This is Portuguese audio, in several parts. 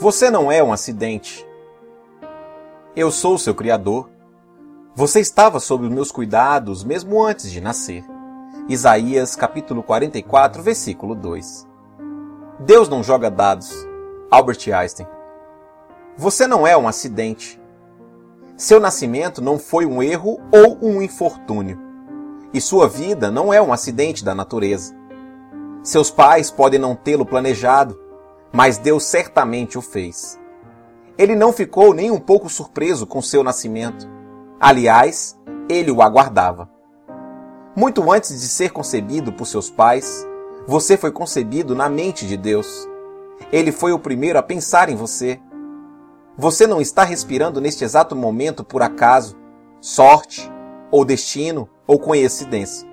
Você não é um acidente. Eu sou seu Criador. Você estava sob os meus cuidados mesmo antes de nascer. Isaías capítulo 44, versículo 2. Deus não joga dados. Albert Einstein. Você não é um acidente. Seu nascimento não foi um erro ou um infortúnio. E sua vida não é um acidente da natureza. Seus pais podem não tê-lo planejado, mas Deus certamente o fez. Ele não ficou nem um pouco surpreso com seu nascimento. Aliás, ele o aguardava. Muito antes de ser concebido por seus pais, você foi concebido na mente de Deus. Ele foi o primeiro a pensar em você. Você não está respirando neste exato momento por acaso, sorte, ou destino, ou coincidência.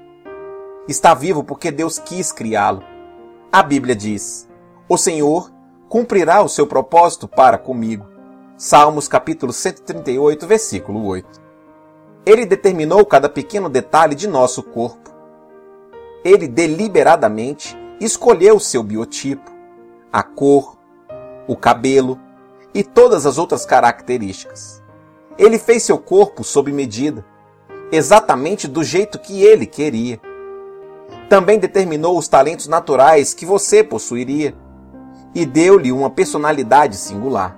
Está vivo porque Deus quis criá-lo. A Bíblia diz: o Senhor cumprirá o seu propósito para comigo. Salmos capítulo 138, versículo 8. Ele determinou cada pequeno detalhe de nosso corpo. Ele deliberadamente escolheu o seu biotipo, a cor, o cabelo e todas as outras características. Ele fez seu corpo sob medida, exatamente do jeito que ele queria. Também determinou os talentos naturais que você possuiria e deu-lhe uma personalidade singular.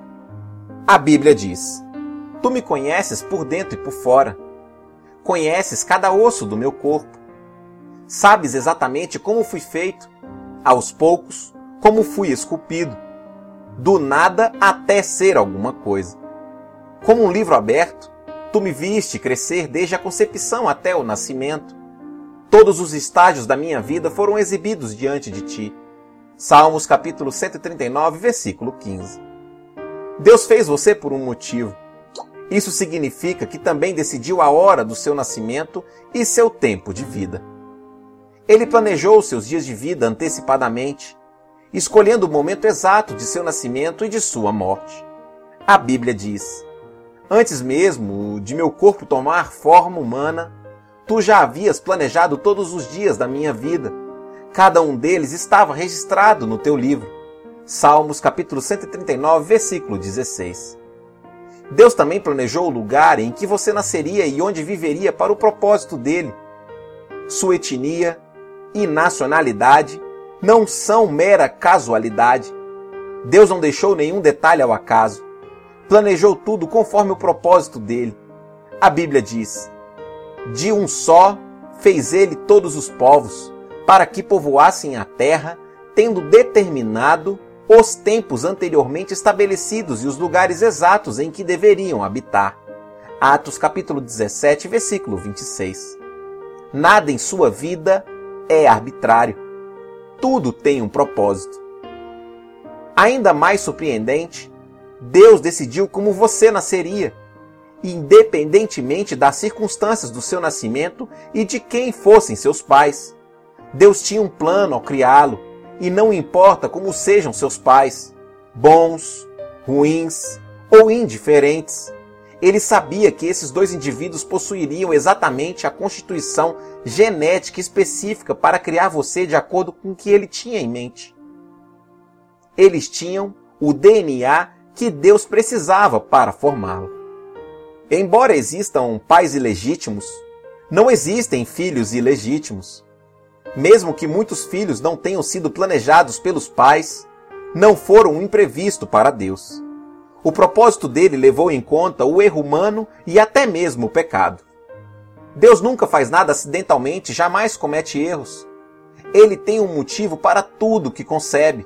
A Bíblia diz: Tu me conheces por dentro e por fora. Conheces cada osso do meu corpo. Sabes exatamente como fui feito, aos poucos, como fui esculpido, do nada até ser alguma coisa. Como um livro aberto, tu me viste crescer desde a concepção até o nascimento. Todos os estágios da minha vida foram exibidos diante de ti Salmos capítulo 139, versículo 15. Deus fez você por um motivo. Isso significa que também decidiu a hora do seu nascimento e seu tempo de vida. Ele planejou seus dias de vida antecipadamente, escolhendo o momento exato de seu nascimento e de sua morte. A Bíblia diz: Antes mesmo de meu corpo tomar forma humana, tu já havias planejado todos os dias da minha vida Cada um deles estava registrado no teu livro. Salmos capítulo 139, versículo 16. Deus também planejou o lugar em que você nasceria e onde viveria para o propósito dele. Sua etnia e nacionalidade não são mera casualidade. Deus não deixou nenhum detalhe ao acaso. Planejou tudo conforme o propósito dele. A Bíblia diz: De um só fez ele todos os povos para que povoassem a terra, tendo determinado os tempos anteriormente estabelecidos e os lugares exatos em que deveriam habitar. Atos capítulo 17, versículo 26. Nada em sua vida é arbitrário. Tudo tem um propósito. Ainda mais surpreendente, Deus decidiu como você nasceria, independentemente das circunstâncias do seu nascimento e de quem fossem seus pais. Deus tinha um plano ao criá-lo, e não importa como sejam seus pais, bons, ruins ou indiferentes. Ele sabia que esses dois indivíduos possuiriam exatamente a constituição genética específica para criar você de acordo com o que ele tinha em mente. Eles tinham o DNA que Deus precisava para formá-lo. Embora existam pais ilegítimos, não existem filhos ilegítimos. Mesmo que muitos filhos não tenham sido planejados pelos pais, não foram um imprevisto para Deus. O propósito dele levou em conta o erro humano e até mesmo o pecado. Deus nunca faz nada acidentalmente, jamais comete erros. Ele tem um motivo para tudo que concebe.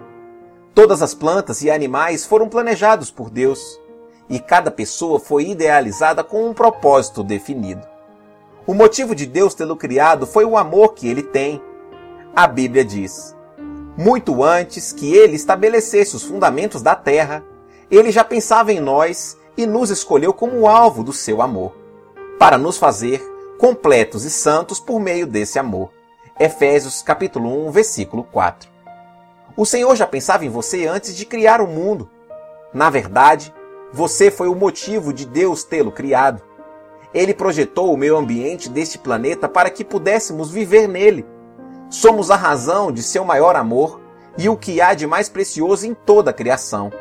Todas as plantas e animais foram planejados por Deus, e cada pessoa foi idealizada com um propósito definido. O motivo de Deus tê-lo criado foi o amor que ele tem a Bíblia diz: Muito antes que ele estabelecesse os fundamentos da terra, ele já pensava em nós e nos escolheu como alvo do seu amor, para nos fazer completos e santos por meio desse amor. Efésios capítulo 1, versículo 4. O Senhor já pensava em você antes de criar o mundo. Na verdade, você foi o motivo de Deus tê-lo criado. Ele projetou o meio ambiente deste planeta para que pudéssemos viver nele Somos a razão de seu maior amor e o que há de mais precioso em toda a criação.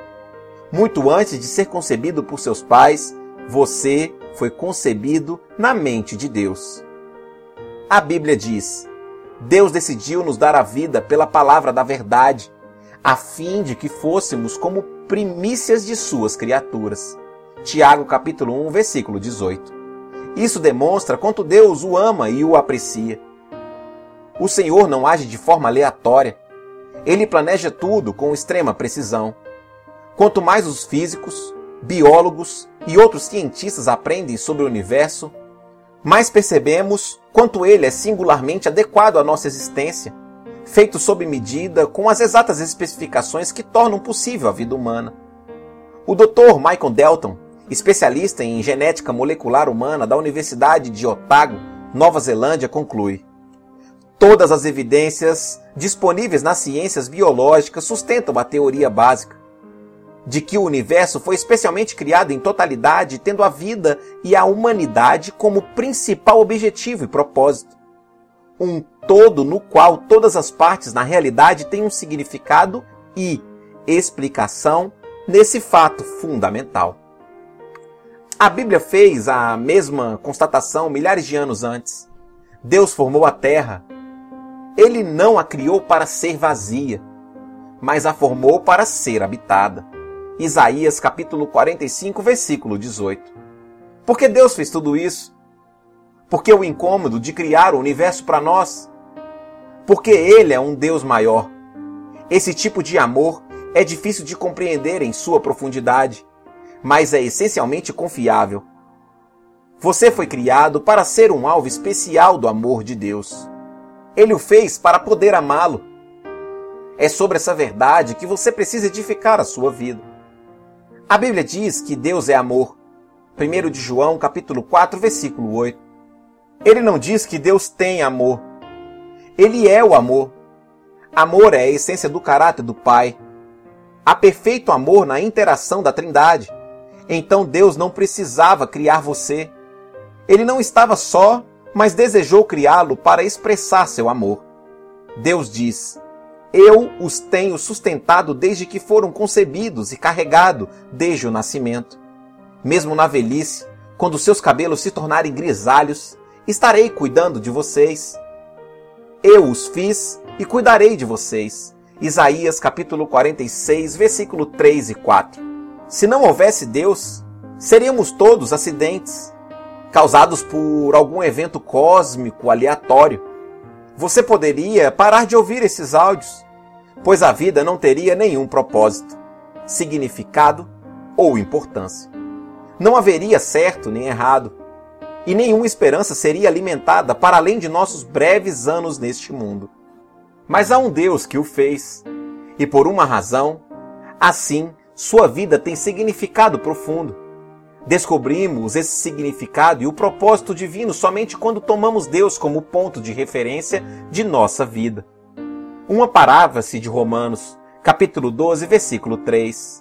Muito antes de ser concebido por seus pais, você foi concebido na mente de Deus. A Bíblia diz: Deus decidiu nos dar a vida pela palavra da verdade, a fim de que fôssemos como primícias de suas criaturas. Tiago capítulo 1, versículo 18. Isso demonstra quanto Deus o ama e o aprecia. O Senhor não age de forma aleatória. Ele planeja tudo com extrema precisão. Quanto mais os físicos, biólogos e outros cientistas aprendem sobre o universo, mais percebemos quanto ele é singularmente adequado à nossa existência, feito sob medida com as exatas especificações que tornam possível a vida humana. O Dr. Michael Delton, especialista em genética molecular humana da Universidade de Otago, Nova Zelândia, conclui: Todas as evidências disponíveis nas ciências biológicas sustentam a teoria básica de que o universo foi especialmente criado em totalidade, tendo a vida e a humanidade como principal objetivo e propósito. Um todo no qual todas as partes na realidade têm um significado e explicação nesse fato fundamental. A Bíblia fez a mesma constatação milhares de anos antes. Deus formou a terra. Ele não a criou para ser vazia, mas a formou para ser habitada. Isaías capítulo 45, versículo 18. Por que Deus fez tudo isso? Porque o incômodo de criar o universo para nós? Porque Ele é um Deus maior. Esse tipo de amor é difícil de compreender em sua profundidade, mas é essencialmente confiável. Você foi criado para ser um alvo especial do amor de Deus. Ele o fez para poder amá-lo. É sobre essa verdade que você precisa edificar a sua vida. A Bíblia diz que Deus é amor. 1 de João, capítulo 4, versículo 8. Ele não diz que Deus tem amor. Ele é o amor. Amor é a essência do caráter do Pai. Há perfeito amor na interação da Trindade. Então Deus não precisava criar você. Ele não estava só, mas desejou criá-lo para expressar seu amor. Deus diz: eu os tenho sustentado desde que foram concebidos e carregado desde o nascimento. Mesmo na velhice, quando seus cabelos se tornarem grisalhos, estarei cuidando de vocês. Eu os fiz e cuidarei de vocês. Isaías capítulo 46, versículo 3 e 4. Se não houvesse Deus, seríamos todos acidentes, causados por algum evento cósmico aleatório você poderia parar de ouvir esses áudios, pois a vida não teria nenhum propósito, significado ou importância. Não haveria certo nem errado, e nenhuma esperança seria alimentada para além de nossos breves anos neste mundo. Mas há um Deus que o fez, e por uma razão, assim, sua vida tem significado profundo. Descobrimos esse significado e o propósito divino somente quando tomamos Deus como ponto de referência de nossa vida. Uma paráfrase de Romanos, capítulo 12, versículo 3.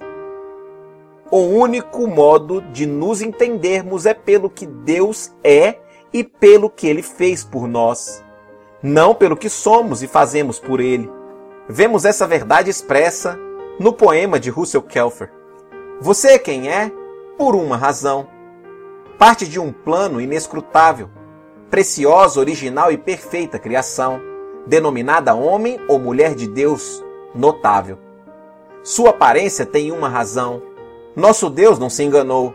O único modo de nos entendermos é pelo que Deus é e pelo que ele fez por nós, não pelo que somos e fazemos por ele. Vemos essa verdade expressa no poema de Russell Kelfer. Você é quem é por uma razão. Parte de um plano inescrutável, preciosa, original e perfeita criação, denominada homem ou mulher de Deus, notável. Sua aparência tem uma razão. Nosso Deus não se enganou.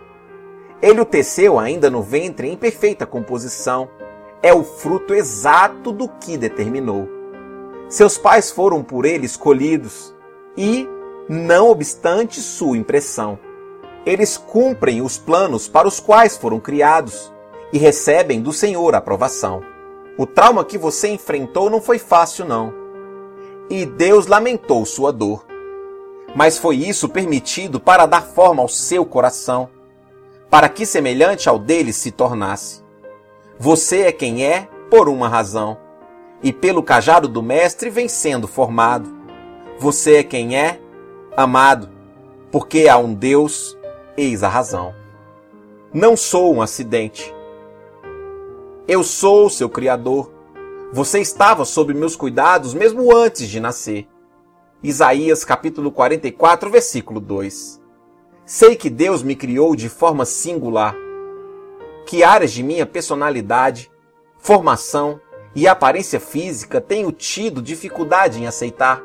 Ele o teceu ainda no ventre em perfeita composição. É o fruto exato do que determinou. Seus pais foram por ele escolhidos e, não obstante sua impressão, eles cumprem os planos para os quais foram criados e recebem do Senhor a aprovação. O trauma que você enfrentou não foi fácil, não. E Deus lamentou sua dor. Mas foi isso permitido para dar forma ao seu coração, para que semelhante ao dele se tornasse. Você é quem é por uma razão, e pelo cajado do Mestre vem sendo formado. Você é quem é amado, porque há um Deus Eis a razão. Não sou um acidente. Eu sou seu Criador. Você estava sob meus cuidados mesmo antes de nascer. Isaías capítulo 44, versículo 2. Sei que Deus me criou de forma singular, que áreas de minha personalidade, formação e aparência física tenho tido dificuldade em aceitar.